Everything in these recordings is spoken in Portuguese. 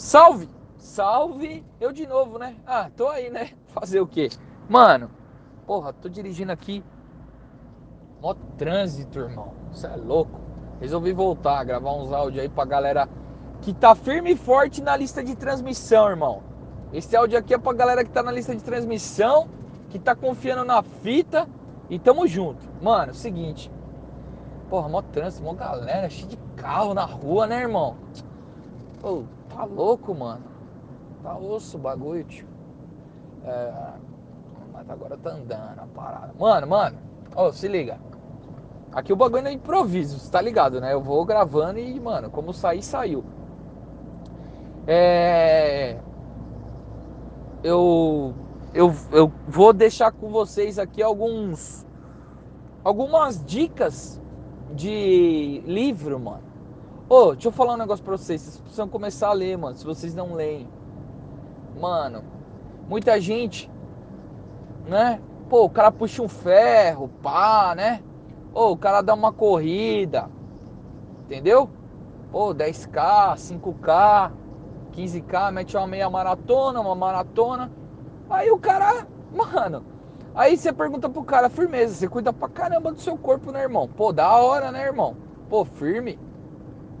Salve! Salve! Eu de novo, né? Ah, tô aí, né? Fazer o quê? Mano, porra, tô dirigindo aqui. Mó trânsito, irmão. Você é louco. Resolvi voltar, gravar uns áudios aí pra galera que tá firme e forte na lista de transmissão, irmão. Esse áudio aqui é pra galera que tá na lista de transmissão, que tá confiando na fita e tamo junto. Mano, seguinte. Porra, mó trânsito, mó galera, cheio de carro na rua, né, irmão? Pô, tá louco, mano. Tá osso o bagulho, tio. É, mas agora tá andando a parada. Mano, mano, ó, se liga. Aqui o bagulho é improviso, você tá ligado, né? Eu vou gravando e, mano, como sair, saiu. É. Eu, eu, eu vou deixar com vocês aqui alguns. Algumas dicas de livro, mano. Ô, oh, deixa eu falar um negócio pra vocês. Vocês precisam começar a ler, mano. Se vocês não leem. Mano, muita gente, né? Pô, o cara puxa um ferro, pá, né? Ô, o cara dá uma corrida. Entendeu? Pô, 10k, 5k, 15k, mete uma meia maratona, uma maratona. Aí o cara, mano, aí você pergunta pro cara, firmeza, você cuida pra caramba do seu corpo, né, irmão? Pô, da hora, né, irmão? Pô, firme,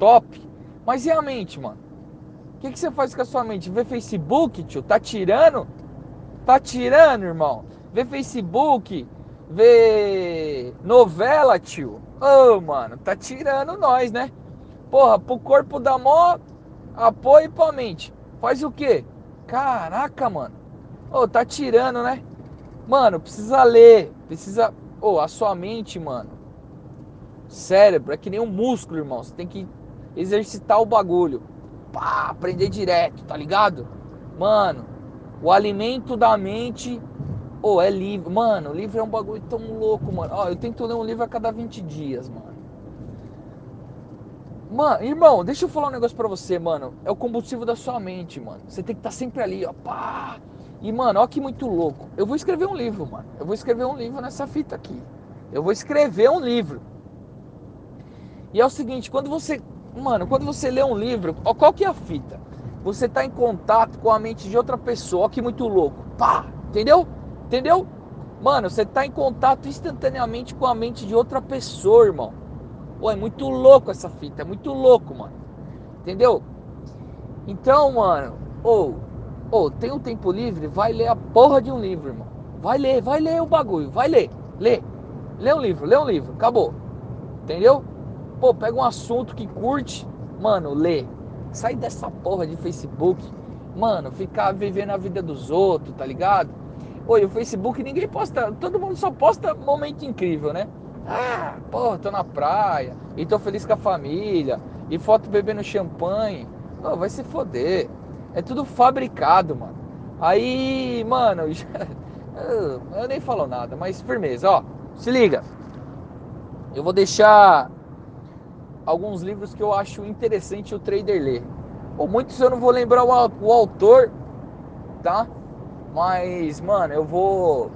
top. Mas e a mente, mano? O que, que você faz com a sua mente? Vê Facebook, tio? Tá tirando? Tá tirando, irmão? Vê Facebook, vê novela, tio. Ô, oh, mano, tá tirando nós, né? Porra, pro corpo da mó apoio pra mente. Faz o quê? Caraca, mano. Ô, oh, tá tirando, né? Mano, precisa ler. Precisa. Ô, oh, a sua mente, mano. Cérebro é que nem um músculo, irmão. Você tem que exercitar o bagulho. Pá, aprender direto, tá ligado? Mano, o alimento da mente. Ô, oh, é livro. Mano, livro é um bagulho tão louco, mano. Ó, eu tento ler um livro a cada 20 dias, mano. Mano, irmão, deixa eu falar um negócio pra você, mano. É o combustível da sua mente, mano. Você tem que estar tá sempre ali, ó. Pá. E, mano, ó que muito louco. Eu vou escrever um livro, mano. Eu vou escrever um livro nessa fita aqui. Eu vou escrever um livro. E é o seguinte, quando você. Mano, quando você lê um livro, ó, qual que é a fita? Você tá em contato com a mente de outra pessoa, ó que muito louco. Pá! Entendeu? Entendeu? Mano, você tá em contato instantaneamente com a mente de outra pessoa, irmão. Pô, é muito louco essa fita, é muito louco, mano. Entendeu? Então, mano, ou, ou tem um tempo livre, vai ler a porra de um livro, irmão. Vai ler, vai ler o bagulho, vai ler, lê. Lê um livro, lê um livro, acabou. Entendeu? Pô, pega um assunto que curte, mano, lê. Sai dessa porra de Facebook, mano, ficar vivendo a vida dos outros, tá ligado? Oi, o Facebook ninguém posta, todo mundo só posta momento incrível, né? Ah, pô, tô na praia e tô feliz com a família e foto bebendo champanhe. Pô, vai se foder. É tudo fabricado, mano. Aí, mano, eu nem falo nada, mas firmeza, ó. Se liga. Eu vou deixar alguns livros que eu acho interessante o trader ler. Ou muitos eu não vou lembrar o, o autor, tá? Mas, mano, eu vou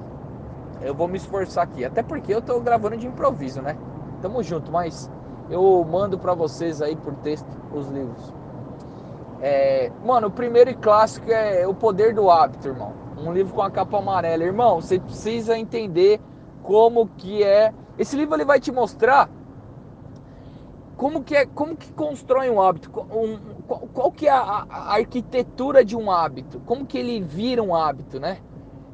eu vou me esforçar aqui. Até porque eu tô gravando de improviso, né? Tamo junto, mas eu mando para vocês aí por texto os livros. É, mano, o primeiro e clássico é O Poder do Hábito, irmão. Um livro com a capa amarela. Irmão, você precisa entender como que é. Esse livro ele vai te mostrar como que é, como que constrói um hábito, um, qual, qual, que é a, a, arquitetura de um hábito, como que ele vira um hábito, né?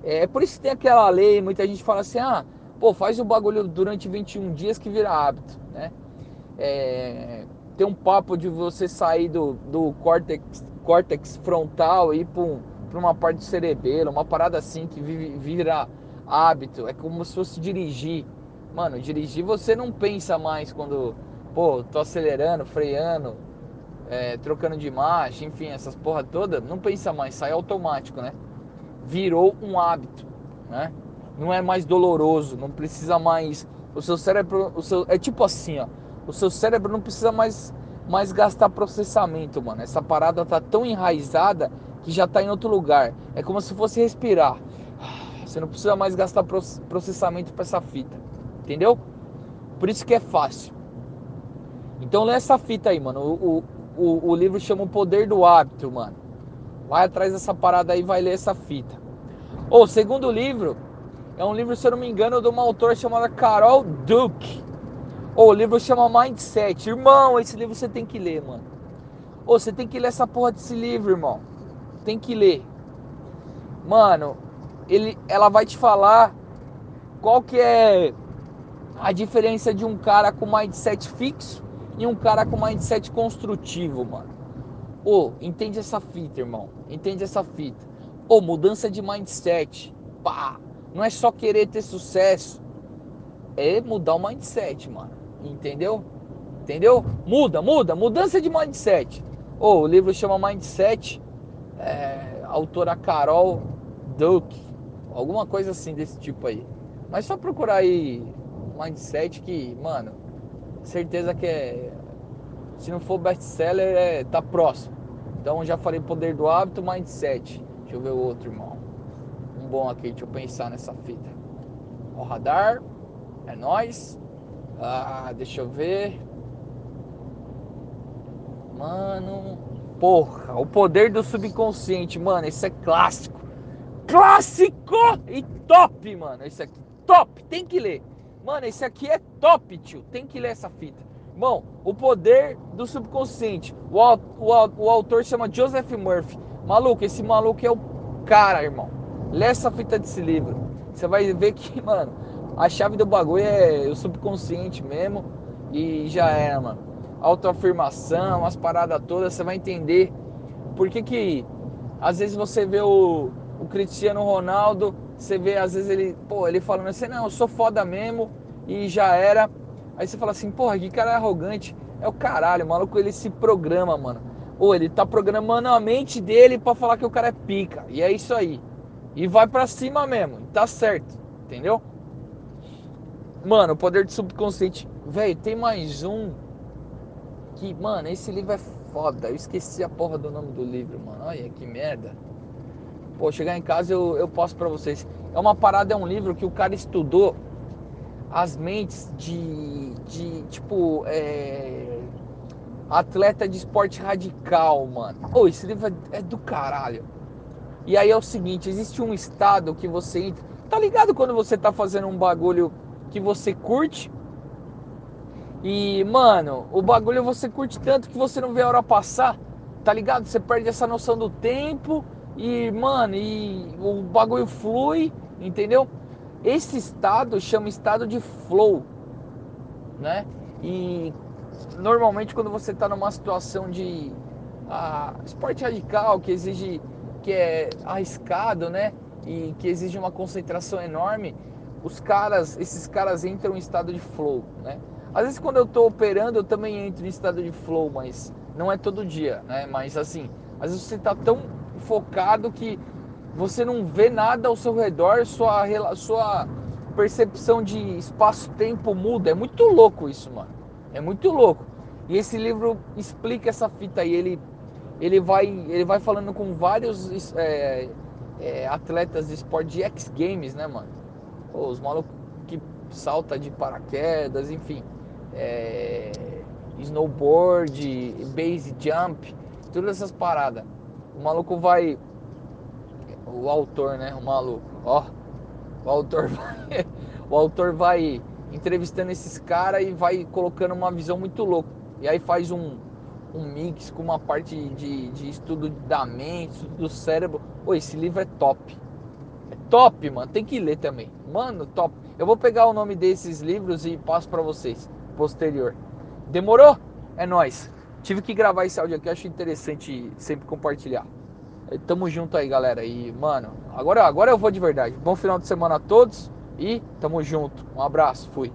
É por isso que tem aquela lei, muita gente fala assim, ah, pô, faz o bagulho durante 21 dias que vira hábito, né? É, tem um papo de você sair do, do córtex, córtex frontal e ir para uma parte do cerebelo, uma parada assim que vira hábito, é como se fosse dirigir. Mano, dirigir você não pensa mais quando, pô, tô acelerando, freando, é, trocando de marcha, enfim, essas porra toda, não pensa mais, sai automático, né? virou um hábito, né? Não é mais doloroso, não precisa mais o seu cérebro, o seu é tipo assim, ó, o seu cérebro não precisa mais mais gastar processamento, mano. Essa parada tá tão enraizada que já tá em outro lugar. É como se fosse respirar. Você não precisa mais gastar processamento para essa fita. Entendeu? Por isso que é fácil. Então lê essa fita aí, mano. O, o, o, livro chama O Poder do Hábito, mano. Vai atrás dessa parada aí, vai ler essa fita. O segundo livro é um livro, se eu não me engano, de uma autora chamada Carol Duke. o livro chama Mindset. Irmão, esse livro você tem que ler, mano. Ô, você tem que ler essa porra desse livro, irmão. Tem que ler. Mano, ele, ela vai te falar qual que é a diferença de um cara com mindset fixo e um cara com mindset construtivo, mano. Ô, entende essa fita, irmão. Entende essa fita. Ô, mudança de mindset. Pá. Não é só querer ter sucesso. É mudar o mindset, mano. Entendeu? Entendeu? Muda, muda. Mudança de mindset. Ô, o livro chama Mindset. É, autora Carol Duke. Alguma coisa assim desse tipo aí. Mas só procurar aí mindset que, mano, certeza que é. Se não for best-seller, é, tá próximo. Então já falei poder do hábito, mindset. Deixa eu ver o outro, irmão. Um bom aqui, deixa eu pensar nessa fita. O radar. É nós. Ah, deixa eu ver. Mano. Porra, o poder do subconsciente, mano. Esse é clássico. Clássico e top, mano. Esse aqui, top. Tem que ler. Mano, esse aqui é top, tio. Tem que ler essa fita. Bom, o poder do subconsciente. O, o, o autor chama Joseph Murphy. Maluco, esse maluco é o cara, irmão. Lê essa fita desse livro. Você vai ver que, mano, a chave do bagulho é o subconsciente mesmo. E já é, mano. Autoafirmação, as paradas todas, você vai entender por que que às vezes você vê o, o Cristiano Ronaldo você vê, às vezes, ele, pô, ele falando assim, não, eu sou foda mesmo e já era. Aí você fala assim, porra, que cara arrogante. É o caralho, o maluco ele se programa, mano. Ou ele tá programando a mente dele para falar que o cara é pica. E é isso aí. E vai para cima mesmo. Tá certo. Entendeu? Mano, o poder do subconsciente. Velho, tem mais um. Que, mano, esse livro é foda. Eu esqueci a porra do nome do livro, mano. Olha que merda. Pô, chegar em casa eu, eu posto para vocês. É uma parada, é um livro que o cara estudou as mentes de, de tipo, é, atleta de esporte radical, mano. Pô, esse livro é, é do caralho. E aí é o seguinte, existe um estado que você entra. Tá ligado quando você tá fazendo um bagulho que você curte? E, mano, o bagulho você curte tanto que você não vê a hora passar. Tá ligado? Você perde essa noção do tempo e, mano, e o bagulho flui, entendeu? Esse estado chama estado de flow, né? E normalmente quando você está numa situação de ah, esporte radical que exige que é arriscado, né? E que exige uma concentração enorme, os caras, esses caras entram em estado de flow, né? Às vezes quando eu estou operando eu também entro em estado de flow, mas não é todo dia, né? Mas assim, às vezes você está tão focado que você não vê nada ao seu redor, sua, sua percepção de espaço-tempo muda. É muito louco isso, mano. É muito louco. E esse livro explica essa fita aí. Ele, ele, vai, ele vai falando com vários é, é, atletas de esporte de X Games, né, mano? Pô, os malucos que salta de paraquedas, enfim. É, snowboard, base jump, todas essas paradas. O maluco vai. O autor, né? O maluco. Ó. O autor vai. o autor vai entrevistando esses caras e vai colocando uma visão muito louca. E aí faz um, um mix com uma parte de, de estudo da mente, estudo do cérebro. Pô, esse livro é top. É top, mano. Tem que ler também. Mano, top. Eu vou pegar o nome desses livros e passo para vocês. Posterior. Demorou? É nós. Tive que gravar esse áudio aqui, acho interessante sempre compartilhar. Tamo junto aí, galera. E, mano, agora, agora eu vou de verdade. Bom final de semana a todos e tamo junto. Um abraço, fui.